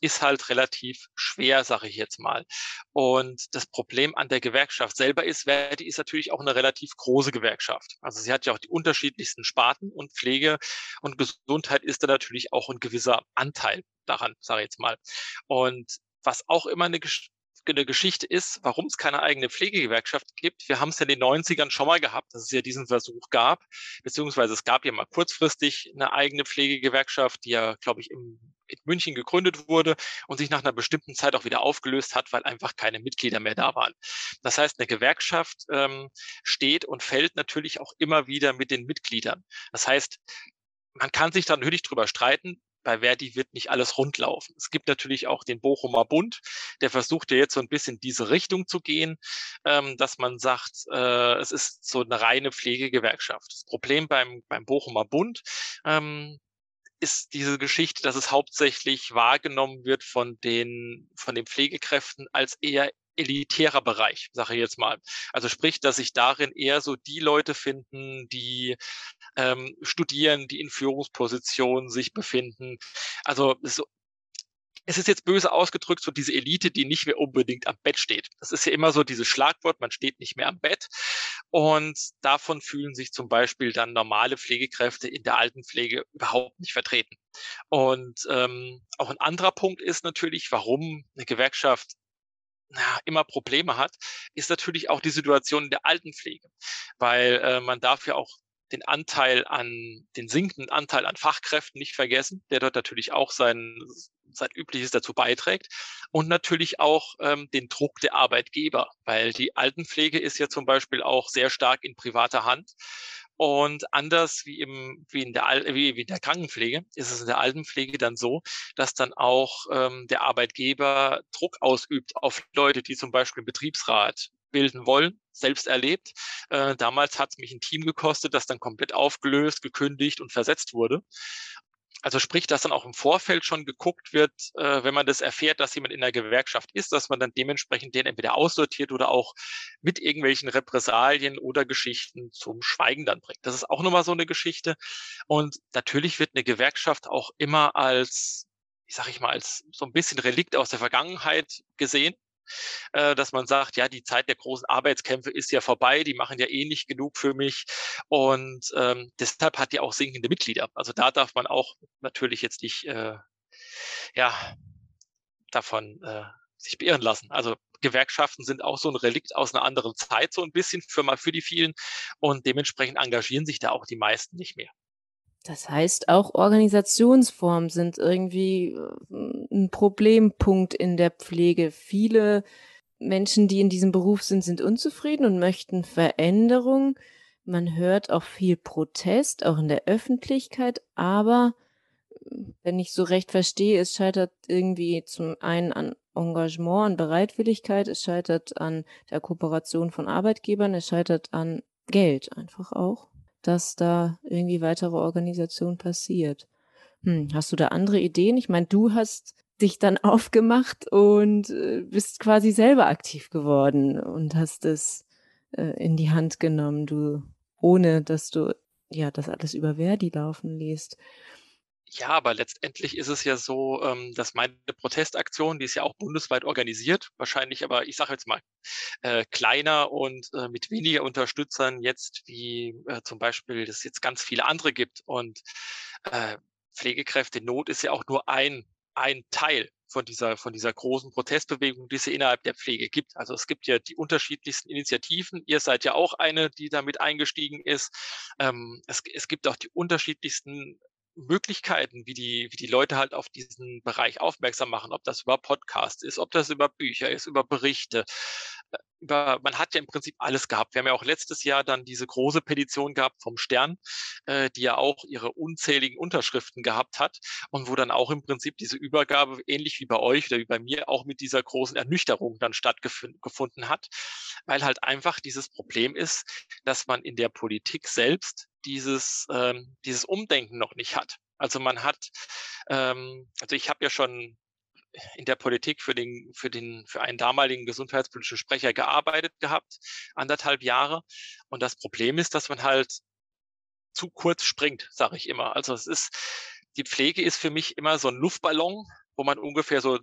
ist halt relativ schwer, sage ich jetzt mal. Und das Problem an der Gewerkschaft selber ist, Verdi ist natürlich auch eine relativ große Gewerkschaft. Also sie hat ja auch die unterschiedlichsten Sparten und Pflege und Gesundheit ist da natürlich auch ein gewisser Anteil daran, sage ich jetzt mal. Und was auch immer eine eine Geschichte ist, warum es keine eigene Pflegegewerkschaft gibt. Wir haben es ja in den 90ern schon mal gehabt, dass es ja diesen Versuch gab, beziehungsweise es gab ja mal kurzfristig eine eigene Pflegegewerkschaft, die ja, glaube ich, im in München gegründet wurde und sich nach einer bestimmten Zeit auch wieder aufgelöst hat, weil einfach keine Mitglieder mehr da waren. Das heißt, eine Gewerkschaft ähm, steht und fällt natürlich auch immer wieder mit den Mitgliedern. Das heißt, man kann sich da natürlich drüber streiten, bei Verdi wird nicht alles rundlaufen. Es gibt natürlich auch den Bochumer Bund, der versucht ja jetzt so ein bisschen diese Richtung zu gehen, ähm, dass man sagt, äh, es ist so eine reine Pflegegewerkschaft. Das Problem beim, beim Bochumer Bund ähm, ist diese Geschichte, dass es hauptsächlich wahrgenommen wird von den, von den Pflegekräften als eher elitärer Bereich, sage ich jetzt mal. Also sprich, dass sich darin eher so die Leute finden, die ähm, studieren, die in Führungspositionen sich befinden. Also so es ist jetzt böse ausgedrückt, so diese Elite, die nicht mehr unbedingt am Bett steht. Das ist ja immer so dieses Schlagwort, man steht nicht mehr am Bett. Und davon fühlen sich zum Beispiel dann normale Pflegekräfte in der Altenpflege überhaupt nicht vertreten. Und ähm, auch ein anderer Punkt ist natürlich, warum eine Gewerkschaft na, immer Probleme hat, ist natürlich auch die Situation in der Altenpflege. Weil äh, man darf ja auch den Anteil an, den sinkenden Anteil an Fachkräften nicht vergessen, der dort natürlich auch sein, sein Übliches dazu beiträgt. Und natürlich auch ähm, den Druck der Arbeitgeber, weil die Altenpflege ist ja zum Beispiel auch sehr stark in privater Hand. Und anders wie, im, wie, in der, wie, wie in der Krankenpflege ist es in der Altenpflege dann so, dass dann auch ähm, der Arbeitgeber Druck ausübt auf Leute, die zum Beispiel Betriebsrat bilden wollen, selbst erlebt. Äh, damals hat es mich ein Team gekostet, das dann komplett aufgelöst, gekündigt und versetzt wurde. Also sprich, dass dann auch im Vorfeld schon geguckt wird, äh, wenn man das erfährt, dass jemand in der Gewerkschaft ist, dass man dann dementsprechend den entweder aussortiert oder auch mit irgendwelchen Repressalien oder Geschichten zum Schweigen dann bringt. Das ist auch nochmal so eine Geschichte. Und natürlich wird eine Gewerkschaft auch immer als, ich sage ich mal, als so ein bisschen Relikt aus der Vergangenheit gesehen äh, dass man sagt, ja, die Zeit der großen Arbeitskämpfe ist ja vorbei, die machen ja eh nicht genug für mich und ähm, deshalb hat die auch sinkende Mitglieder. Also da darf man auch natürlich jetzt nicht, äh, ja, davon äh, sich beirren lassen. Also Gewerkschaften sind auch so ein Relikt aus einer anderen Zeit, so ein bisschen für mal für die vielen und dementsprechend engagieren sich da auch die meisten nicht mehr. Das heißt, auch Organisationsformen sind irgendwie äh, ein Problempunkt in der Pflege. Viele Menschen, die in diesem Beruf sind, sind unzufrieden und möchten Veränderung. Man hört auch viel Protest, auch in der Öffentlichkeit, aber wenn ich so recht verstehe, es scheitert irgendwie zum einen an Engagement, an Bereitwilligkeit, es scheitert an der Kooperation von Arbeitgebern, es scheitert an Geld einfach auch dass da irgendwie weitere Organisation passiert. Hm, hast du da andere Ideen? Ich meine, du hast dich dann aufgemacht und äh, bist quasi selber aktiv geworden und hast es äh, in die Hand genommen, du, ohne dass du ja das alles über Verdi laufen liest. Ja, aber letztendlich ist es ja so, ähm, dass meine Protestaktion, die ist ja auch bundesweit organisiert, wahrscheinlich aber, ich sage jetzt mal, äh, kleiner und äh, mit weniger Unterstützern jetzt, wie äh, zum Beispiel es jetzt ganz viele andere gibt. Und äh, Pflegekräfte Not ist ja auch nur ein, ein Teil von dieser, von dieser großen Protestbewegung, die es innerhalb der Pflege gibt. Also es gibt ja die unterschiedlichsten Initiativen. Ihr seid ja auch eine, die damit eingestiegen ist. Ähm, es, es gibt auch die unterschiedlichsten Möglichkeiten, wie die, wie die Leute halt auf diesen Bereich aufmerksam machen, ob das über Podcasts ist, ob das über Bücher ist, über Berichte. Über, man hat ja im Prinzip alles gehabt. Wir haben ja auch letztes Jahr dann diese große Petition gehabt vom Stern, äh, die ja auch ihre unzähligen Unterschriften gehabt hat und wo dann auch im Prinzip diese Übergabe ähnlich wie bei euch oder wie bei mir auch mit dieser großen Ernüchterung dann stattgefunden hat, weil halt einfach dieses Problem ist, dass man in der Politik selbst dieses, ähm, dieses Umdenken noch nicht hat. Also man hat, ähm, also ich habe ja schon in der Politik für den, für den, für einen damaligen gesundheitspolitischen Sprecher gearbeitet gehabt, anderthalb Jahre. Und das Problem ist, dass man halt zu kurz springt, sage ich immer. Also es ist, die Pflege ist für mich immer so ein Luftballon, wo man ungefähr so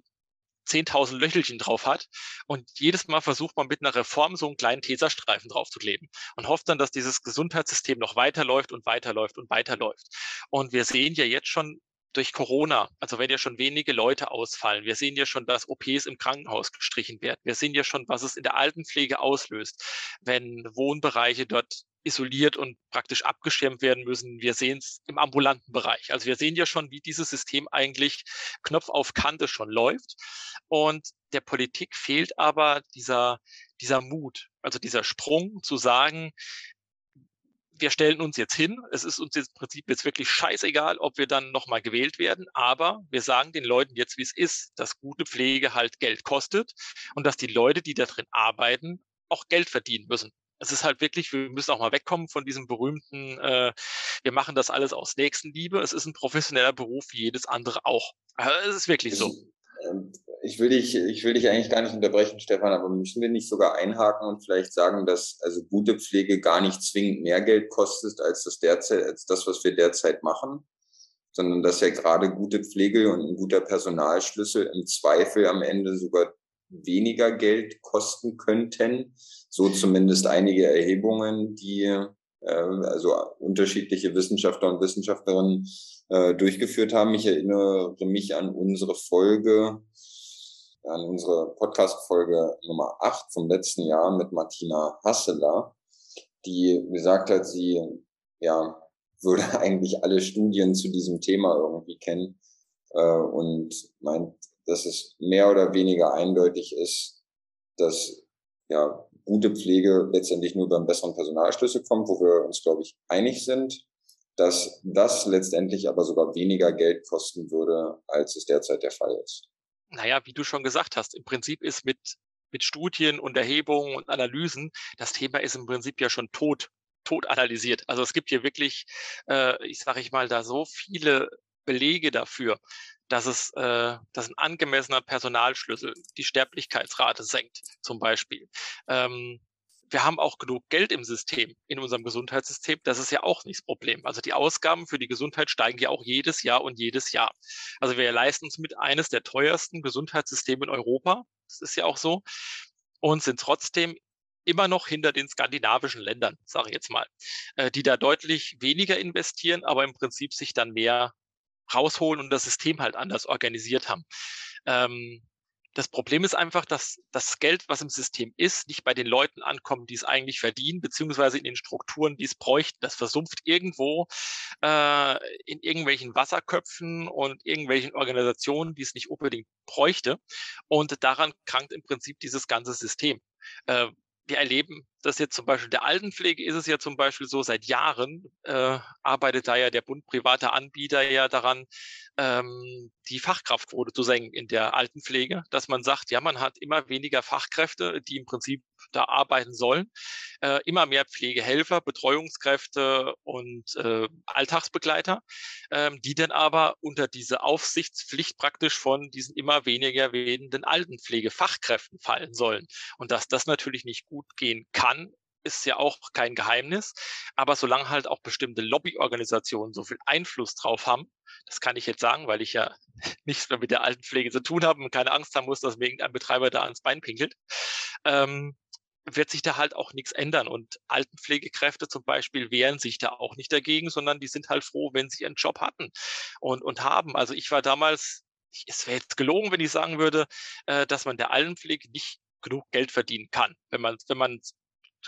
10.000 Löchelchen drauf hat. Und jedes Mal versucht man mit einer Reform so einen kleinen Teserstreifen drauf zu kleben und hofft dann, dass dieses Gesundheitssystem noch weiterläuft und weiterläuft und weiterläuft. Und wir sehen ja jetzt schon durch Corona, also wenn ja schon wenige Leute ausfallen, wir sehen ja schon, dass OPs im Krankenhaus gestrichen werden. Wir sehen ja schon, was es in der Altenpflege auslöst, wenn Wohnbereiche dort isoliert und praktisch abgeschirmt werden müssen. Wir sehen es im ambulanten Bereich. Also wir sehen ja schon, wie dieses System eigentlich Knopf auf Kante schon läuft. Und der Politik fehlt aber dieser, dieser Mut, also dieser Sprung zu sagen, wir stellen uns jetzt hin. Es ist uns jetzt im Prinzip jetzt wirklich scheißegal, ob wir dann nochmal gewählt werden. Aber wir sagen den Leuten jetzt, wie es ist, dass gute Pflege halt Geld kostet und dass die Leute, die da drin arbeiten, auch Geld verdienen müssen. Es ist halt wirklich, wir müssen auch mal wegkommen von diesem berühmten, äh, wir machen das alles aus Nächstenliebe. Es ist ein professioneller Beruf wie jedes andere auch. Also es ist wirklich so. Ähm, ich will dich, ich will dich eigentlich gar nicht unterbrechen, Stefan, aber müssen wir nicht sogar einhaken und vielleicht sagen, dass also gute Pflege gar nicht zwingend mehr Geld kostet als das derzeit, als das, was wir derzeit machen, sondern dass ja gerade gute Pflege und ein guter Personalschlüssel im Zweifel am Ende sogar weniger Geld kosten könnten. So zumindest einige Erhebungen, die äh, also unterschiedliche Wissenschaftler und Wissenschaftlerinnen äh, durchgeführt haben. Ich erinnere mich an unsere Folge, an unsere Podcast-Folge Nummer 8 vom letzten Jahr mit Martina Hasseler, die gesagt hat, sie ja würde eigentlich alle Studien zu diesem Thema irgendwie kennen äh, und meint, dass es mehr oder weniger eindeutig ist, dass ja gute Pflege letztendlich nur beim besseren Personalschlüssel kommt, wo wir uns, glaube ich, einig sind, dass das letztendlich aber sogar weniger Geld kosten würde, als es derzeit der Fall ist. Naja, wie du schon gesagt hast, im Prinzip ist mit, mit Studien und Erhebungen und Analysen, das Thema ist im Prinzip ja schon tot, tot analysiert. Also es gibt hier wirklich, äh, ich sage ich mal, da so viele Belege dafür, dass es äh, dass ein angemessener Personalschlüssel die Sterblichkeitsrate senkt, zum Beispiel. Ähm, wir haben auch genug Geld im System, in unserem Gesundheitssystem. Das ist ja auch nicht das Problem. Also die Ausgaben für die Gesundheit steigen ja auch jedes Jahr und jedes Jahr. Also wir leisten uns mit eines der teuersten Gesundheitssysteme in Europa. Das ist ja auch so. Und sind trotzdem immer noch hinter den skandinavischen Ländern, sage ich jetzt mal, äh, die da deutlich weniger investieren, aber im Prinzip sich dann mehr rausholen und das System halt anders organisiert haben. Ähm, das Problem ist einfach, dass das Geld, was im System ist, nicht bei den Leuten ankommt, die es eigentlich verdienen, beziehungsweise in den Strukturen, die es bräuchten. Das versumpft irgendwo äh, in irgendwelchen Wasserköpfen und irgendwelchen Organisationen, die es nicht unbedingt bräuchte. Und daran krankt im Prinzip dieses ganze System. Äh, wir erleben das jetzt zum Beispiel der Altenpflege ist es ja zum Beispiel so, seit Jahren äh, arbeitet da ja der Bund privater Anbieter ja daran, ähm, die Fachkraftquote zu senken in der Altenpflege, dass man sagt, ja, man hat immer weniger Fachkräfte, die im Prinzip da arbeiten sollen, äh, immer mehr Pflegehelfer, Betreuungskräfte und äh, Alltagsbegleiter, ähm, die dann aber unter diese Aufsichtspflicht praktisch von diesen immer weniger werdenden Altenpflegefachkräften fallen sollen. Und dass das natürlich nicht gut gehen kann, ist ja auch kein Geheimnis. Aber solange halt auch bestimmte Lobbyorganisationen so viel Einfluss drauf haben, das kann ich jetzt sagen, weil ich ja nichts mehr mit der Altenpflege zu tun habe und keine Angst haben muss, dass mir irgendein Betreiber da ans Bein pinkelt, ähm, wird sich da halt auch nichts ändern. Und Altenpflegekräfte zum Beispiel wehren sich da auch nicht dagegen, sondern die sind halt froh, wenn sie ihren Job hatten und, und haben. Also ich war damals, es wäre jetzt gelogen, wenn ich sagen würde, äh, dass man der Altenpflege nicht genug Geld verdienen kann. Wenn man, wenn man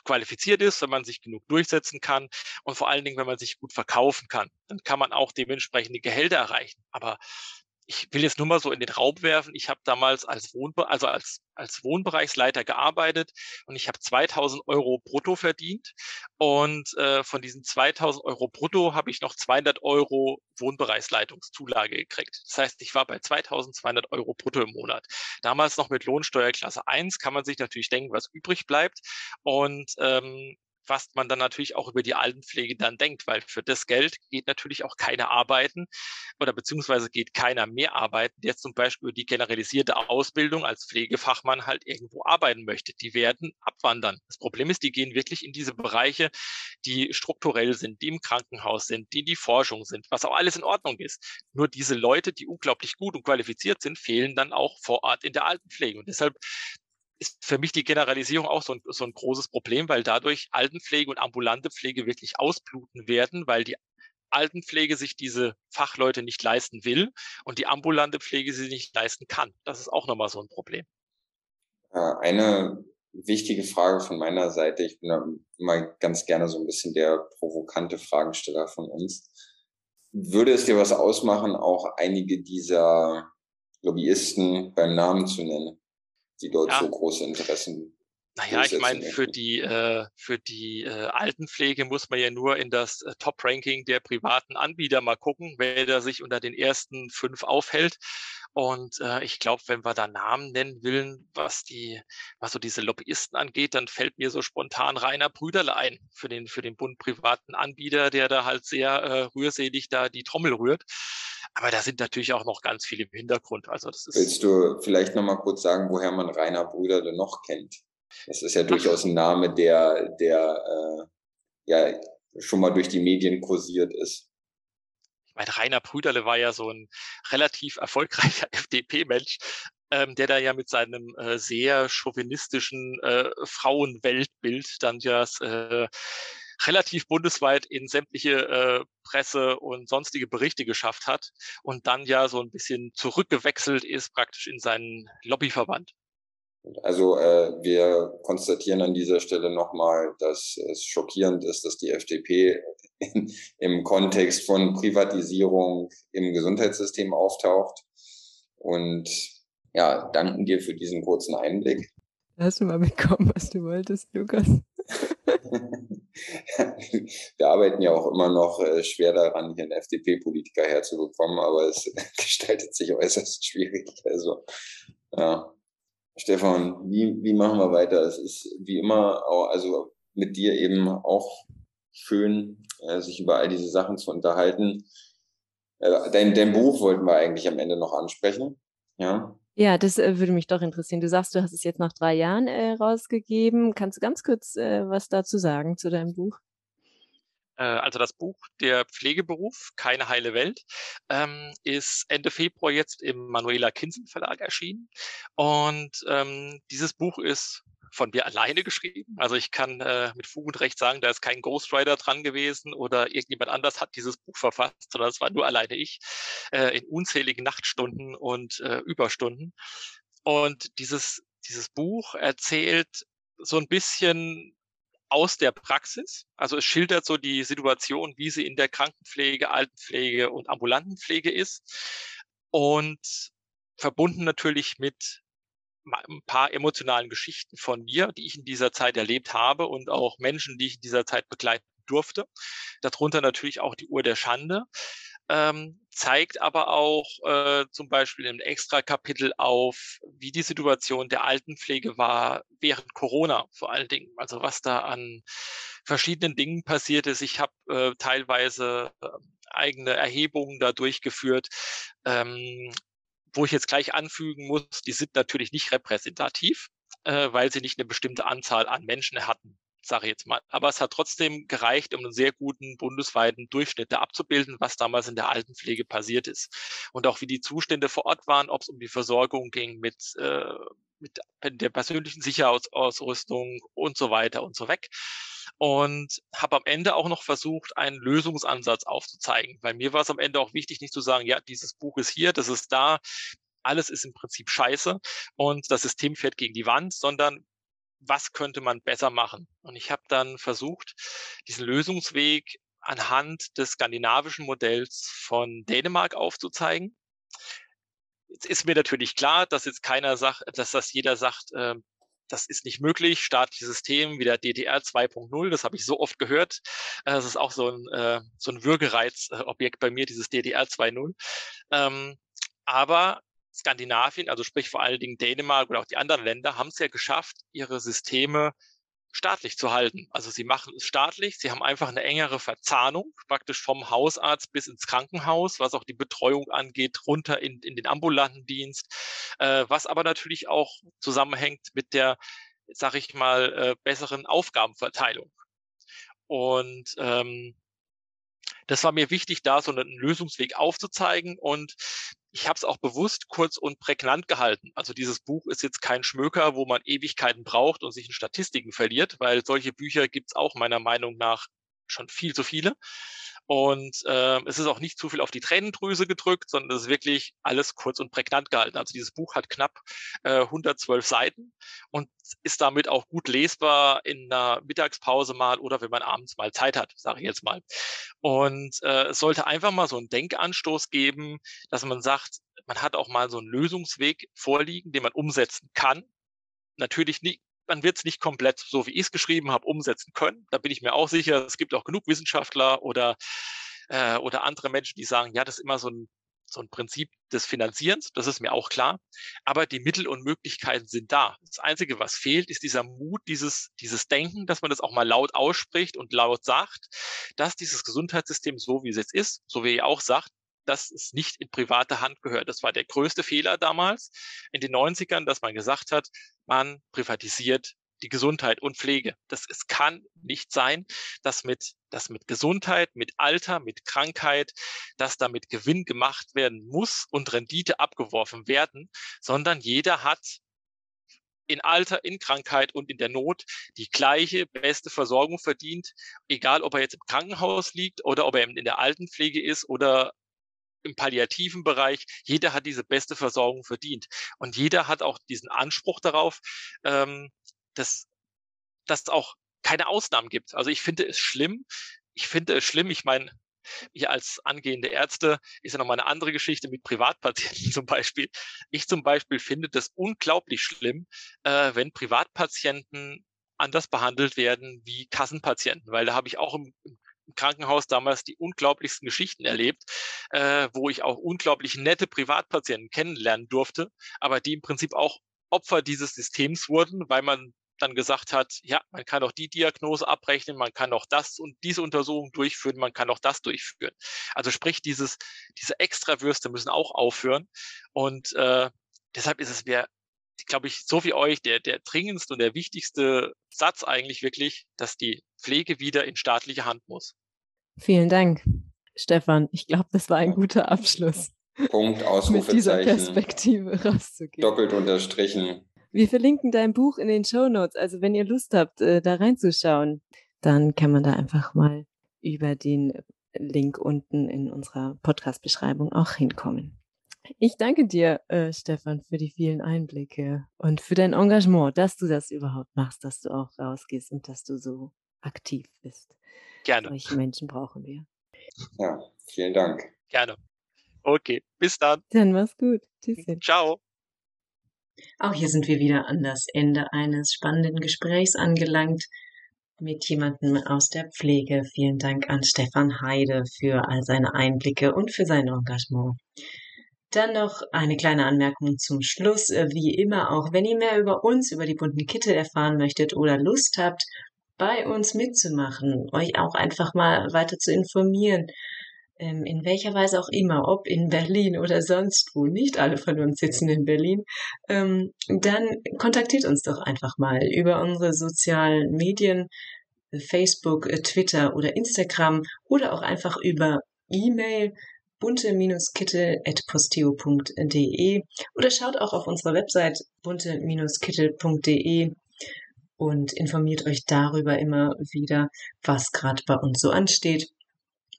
qualifiziert ist, wenn man sich genug durchsetzen kann und vor allen Dingen, wenn man sich gut verkaufen kann, dann kann man auch dementsprechende Gehälter erreichen. Aber ich will jetzt nur mal so in den Raum werfen. Ich habe damals als, Wohnbe also als, als Wohnbereichsleiter gearbeitet und ich habe 2000 Euro brutto verdient. Und äh, von diesen 2000 Euro brutto habe ich noch 200 Euro Wohnbereichsleitungszulage gekriegt. Das heißt, ich war bei 2200 Euro brutto im Monat. Damals noch mit Lohnsteuerklasse 1 kann man sich natürlich denken, was übrig bleibt. Und ähm, was man dann natürlich auch über die Altenpflege dann denkt, weil für das Geld geht natürlich auch keiner arbeiten oder beziehungsweise geht keiner mehr arbeiten, der zum Beispiel über die generalisierte Ausbildung als Pflegefachmann halt irgendwo arbeiten möchte. Die werden abwandern. Das Problem ist, die gehen wirklich in diese Bereiche, die strukturell sind, die im Krankenhaus sind, die in die Forschung sind, was auch alles in Ordnung ist. Nur diese Leute, die unglaublich gut und qualifiziert sind, fehlen dann auch vor Ort in der Altenpflege. Und deshalb ist für mich die Generalisierung auch so ein, so ein großes Problem, weil dadurch Altenpflege und ambulante Pflege wirklich ausbluten werden, weil die Altenpflege sich diese Fachleute nicht leisten will und die ambulante Pflege sie nicht leisten kann. Das ist auch nochmal so ein Problem. Eine wichtige Frage von meiner Seite. Ich bin immer ganz gerne so ein bisschen der provokante Fragensteller von uns. Würde es dir was ausmachen, auch einige dieser Lobbyisten beim Namen zu nennen? Die dort ja. so große Interessen naja, ich meine, für die, äh, für die äh, Altenpflege muss man ja nur in das äh, Top-Ranking der privaten Anbieter mal gucken, wer da sich unter den ersten fünf aufhält. Und äh, ich glaube, wenn wir da Namen nennen willen, was die, was so diese Lobbyisten angeht, dann fällt mir so spontan Rainer Brüderle ein für den, für den Bund privaten Anbieter, der da halt sehr äh, rührselig da die Trommel rührt. Aber da sind natürlich auch noch ganz viele im Hintergrund. Also das ist Willst du vielleicht noch mal kurz sagen, woher man Rainer Brüderle noch kennt? Das ist ja durchaus ein Name, der, der äh, ja schon mal durch die Medien kursiert ist. Ich meine, Rainer Brüderle war ja so ein relativ erfolgreicher FDP-Mensch, ähm, der da ja mit seinem äh, sehr chauvinistischen äh, Frauenweltbild dann ja äh, relativ bundesweit in sämtliche äh, Presse und sonstige Berichte geschafft hat und dann ja so ein bisschen zurückgewechselt ist praktisch in seinen Lobbyverband. Also äh, wir konstatieren an dieser Stelle nochmal, dass es schockierend ist, dass die FDP in, im Kontext von Privatisierung im Gesundheitssystem auftaucht. Und ja, danken dir für diesen kurzen Einblick. Hast du mal bekommen, was du wolltest, Lukas? Wir arbeiten ja auch immer noch äh, schwer daran, hier einen FDP-Politiker herzubekommen, aber es gestaltet sich äußerst schwierig. Also, ja. Stefan, wie, wie machen wir weiter? Es ist wie immer, auch, also mit dir eben auch schön, äh, sich über all diese Sachen zu unterhalten. Äh, dein, dein Buch wollten wir eigentlich am Ende noch ansprechen. Ja. Ja, das äh, würde mich doch interessieren. Du sagst, du hast es jetzt nach drei Jahren rausgegeben. Kannst du ganz kurz was dazu sagen zu deinem Buch? Äh, also das Buch Der Pflegeberuf, keine heile Welt, ähm, ist Ende Februar jetzt im Manuela Kinsen Verlag erschienen. Und ähm, dieses Buch ist von mir alleine geschrieben. Also ich kann äh, mit Fug und Recht sagen, da ist kein Ghostwriter dran gewesen oder irgendjemand anders hat dieses Buch verfasst, sondern es war nur alleine ich äh, in unzähligen Nachtstunden und äh, Überstunden. Und dieses, dieses Buch erzählt so ein bisschen aus der Praxis. Also es schildert so die Situation, wie sie in der Krankenpflege, Altenpflege und Ambulantenpflege ist. Und verbunden natürlich mit ein paar emotionalen Geschichten von mir, die ich in dieser Zeit erlebt habe und auch Menschen, die ich in dieser Zeit begleiten durfte. Darunter natürlich auch die Uhr der Schande. Ähm, zeigt aber auch äh, zum Beispiel im extra Kapitel auf, wie die Situation der Altenpflege war während Corona vor allen Dingen. Also was da an verschiedenen Dingen passiert ist. Ich habe äh, teilweise äh, eigene Erhebungen da durchgeführt, ähm, wo ich jetzt gleich anfügen muss, die sind natürlich nicht repräsentativ, äh, weil sie nicht eine bestimmte Anzahl an Menschen hatten, sage ich jetzt mal. Aber es hat trotzdem gereicht, um einen sehr guten bundesweiten Durchschnitt abzubilden, was damals in der Altenpflege passiert ist. Und auch wie die Zustände vor Ort waren, ob es um die Versorgung ging mit, äh, mit der persönlichen Sicherheitsausrüstung und so weiter und so weg und habe am Ende auch noch versucht, einen Lösungsansatz aufzuzeigen. Bei mir war es am Ende auch wichtig, nicht zu sagen, ja, dieses Buch ist hier, das ist da, alles ist im Prinzip scheiße und das System fährt gegen die Wand, sondern was könnte man besser machen? Und ich habe dann versucht, diesen Lösungsweg anhand des skandinavischen Modells von Dänemark aufzuzeigen. Jetzt ist mir natürlich klar, dass jetzt keiner sagt, dass das jeder sagt, äh, das ist nicht möglich. Staatliches System wie der DDR 2.0, das habe ich so oft gehört. Äh, das ist auch so ein, äh, so ein Würgereizobjekt bei mir, dieses DDR 2.0. Ähm, aber Skandinavien, also sprich vor allen Dingen Dänemark oder auch die anderen Länder, haben es ja geschafft, ihre Systeme staatlich zu halten. Also sie machen es staatlich, sie haben einfach eine engere Verzahnung, praktisch vom Hausarzt bis ins Krankenhaus, was auch die Betreuung angeht, runter in, in den ambulanten Dienst, äh, was aber natürlich auch zusammenhängt mit der, sag ich mal, äh, besseren Aufgabenverteilung. Und ähm, das war mir wichtig, da so einen Lösungsweg aufzuzeigen. Und ich habe es auch bewusst kurz und prägnant gehalten. Also dieses Buch ist jetzt kein Schmöker, wo man Ewigkeiten braucht und sich in Statistiken verliert, weil solche Bücher gibt es auch meiner Meinung nach schon viel zu viele. Und äh, es ist auch nicht zu viel auf die Tränendrüse gedrückt, sondern es ist wirklich alles kurz und prägnant gehalten. Also dieses Buch hat knapp äh, 112 Seiten und ist damit auch gut lesbar in einer Mittagspause mal oder wenn man abends mal Zeit hat, sage ich jetzt mal. Und äh, es sollte einfach mal so einen Denkanstoß geben, dass man sagt, man hat auch mal so einen Lösungsweg vorliegen, den man umsetzen kann. Natürlich nicht, man wird es nicht komplett so, wie ich es geschrieben habe, umsetzen können. Da bin ich mir auch sicher. Es gibt auch genug Wissenschaftler oder, äh, oder andere Menschen, die sagen, ja, das ist immer so ein, so ein Prinzip des Finanzierens. Das ist mir auch klar. Aber die Mittel und Möglichkeiten sind da. Das Einzige, was fehlt, ist dieser Mut, dieses, dieses Denken, dass man das auch mal laut ausspricht und laut sagt, dass dieses Gesundheitssystem so, wie es jetzt ist, so wie ihr auch sagt, dass es nicht in private Hand gehört. Das war der größte Fehler damals in den 90ern, dass man gesagt hat, man privatisiert die Gesundheit und Pflege. Das es kann nicht sein, dass mit, dass mit Gesundheit, mit Alter, mit Krankheit, dass damit Gewinn gemacht werden muss und Rendite abgeworfen werden, sondern jeder hat in Alter, in Krankheit und in der Not die gleiche beste Versorgung verdient, egal ob er jetzt im Krankenhaus liegt oder ob er in der Altenpflege ist oder im palliativen Bereich, jeder hat diese beste Versorgung verdient. Und jeder hat auch diesen Anspruch darauf, ähm, dass, dass es auch keine Ausnahmen gibt. Also ich finde es schlimm. Ich finde es schlimm. Ich meine, wir als angehende Ärzte ist ja nochmal eine andere Geschichte mit Privatpatienten zum Beispiel. Ich zum Beispiel finde das unglaublich schlimm, äh, wenn Privatpatienten anders behandelt werden wie Kassenpatienten, weil da habe ich auch im, im im Krankenhaus damals die unglaublichsten Geschichten erlebt, äh, wo ich auch unglaublich nette Privatpatienten kennenlernen durfte, aber die im Prinzip auch Opfer dieses Systems wurden, weil man dann gesagt hat, ja, man kann auch die Diagnose abrechnen, man kann auch das und diese Untersuchung durchführen, man kann auch das durchführen. Also sprich, dieses, diese Extrawürste müssen auch aufhören. Und äh, deshalb ist es mir glaube ich, so wie euch der, der dringendste und der wichtigste Satz eigentlich wirklich, dass die Pflege wieder in staatliche Hand muss. Vielen Dank, Stefan. Ich glaube, das war ein guter Abschluss. Punkt, Ausrufezeichen. Mit dieser Perspektive rauszugehen. Doppelt unterstrichen. Wir verlinken dein Buch in den Show Notes. Also wenn ihr Lust habt, äh, da reinzuschauen, dann kann man da einfach mal über den Link unten in unserer Podcast-Beschreibung auch hinkommen. Ich danke dir, äh, Stefan, für die vielen Einblicke und für dein Engagement, dass du das überhaupt machst, dass du auch rausgehst und dass du so aktiv bist. Gerne. Solche Menschen brauchen wir. Ja, vielen Dank. Gerne. Okay, bis dann. Dann mach's gut. Tschüsschen. Ciao. Auch hier sind wir wieder an das Ende eines spannenden Gesprächs angelangt mit jemandem aus der Pflege. Vielen Dank an Stefan Heide für all seine Einblicke und für sein Engagement. Dann noch eine kleine Anmerkung zum Schluss. Wie immer auch, wenn ihr mehr über uns, über die bunten Kittel erfahren möchtet oder Lust habt, bei uns mitzumachen, euch auch einfach mal weiter zu informieren, ähm, in welcher Weise auch immer, ob in Berlin oder sonst wo, nicht alle von uns sitzen in Berlin, ähm, dann kontaktiert uns doch einfach mal über unsere sozialen Medien, Facebook, äh, Twitter oder Instagram oder auch einfach über E-Mail bunte-kittel.posteo.de oder schaut auch auf unserer Website bunte-kittel.de und informiert euch darüber immer wieder, was gerade bei uns so ansteht.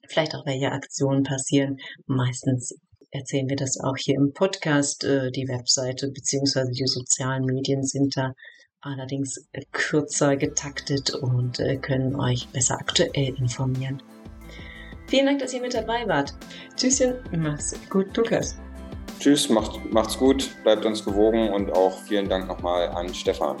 Vielleicht auch welche Aktionen passieren. Meistens erzählen wir das auch hier im Podcast. Äh, die Webseite bzw. die sozialen Medien sind da allerdings kürzer getaktet und äh, können euch besser aktuell informieren. Vielen Dank, dass ihr mit dabei wart. Tschüsschen, mach's gut, Lukas. Tschüss, macht, macht's gut, bleibt uns gewogen und auch vielen Dank nochmal an Stefan.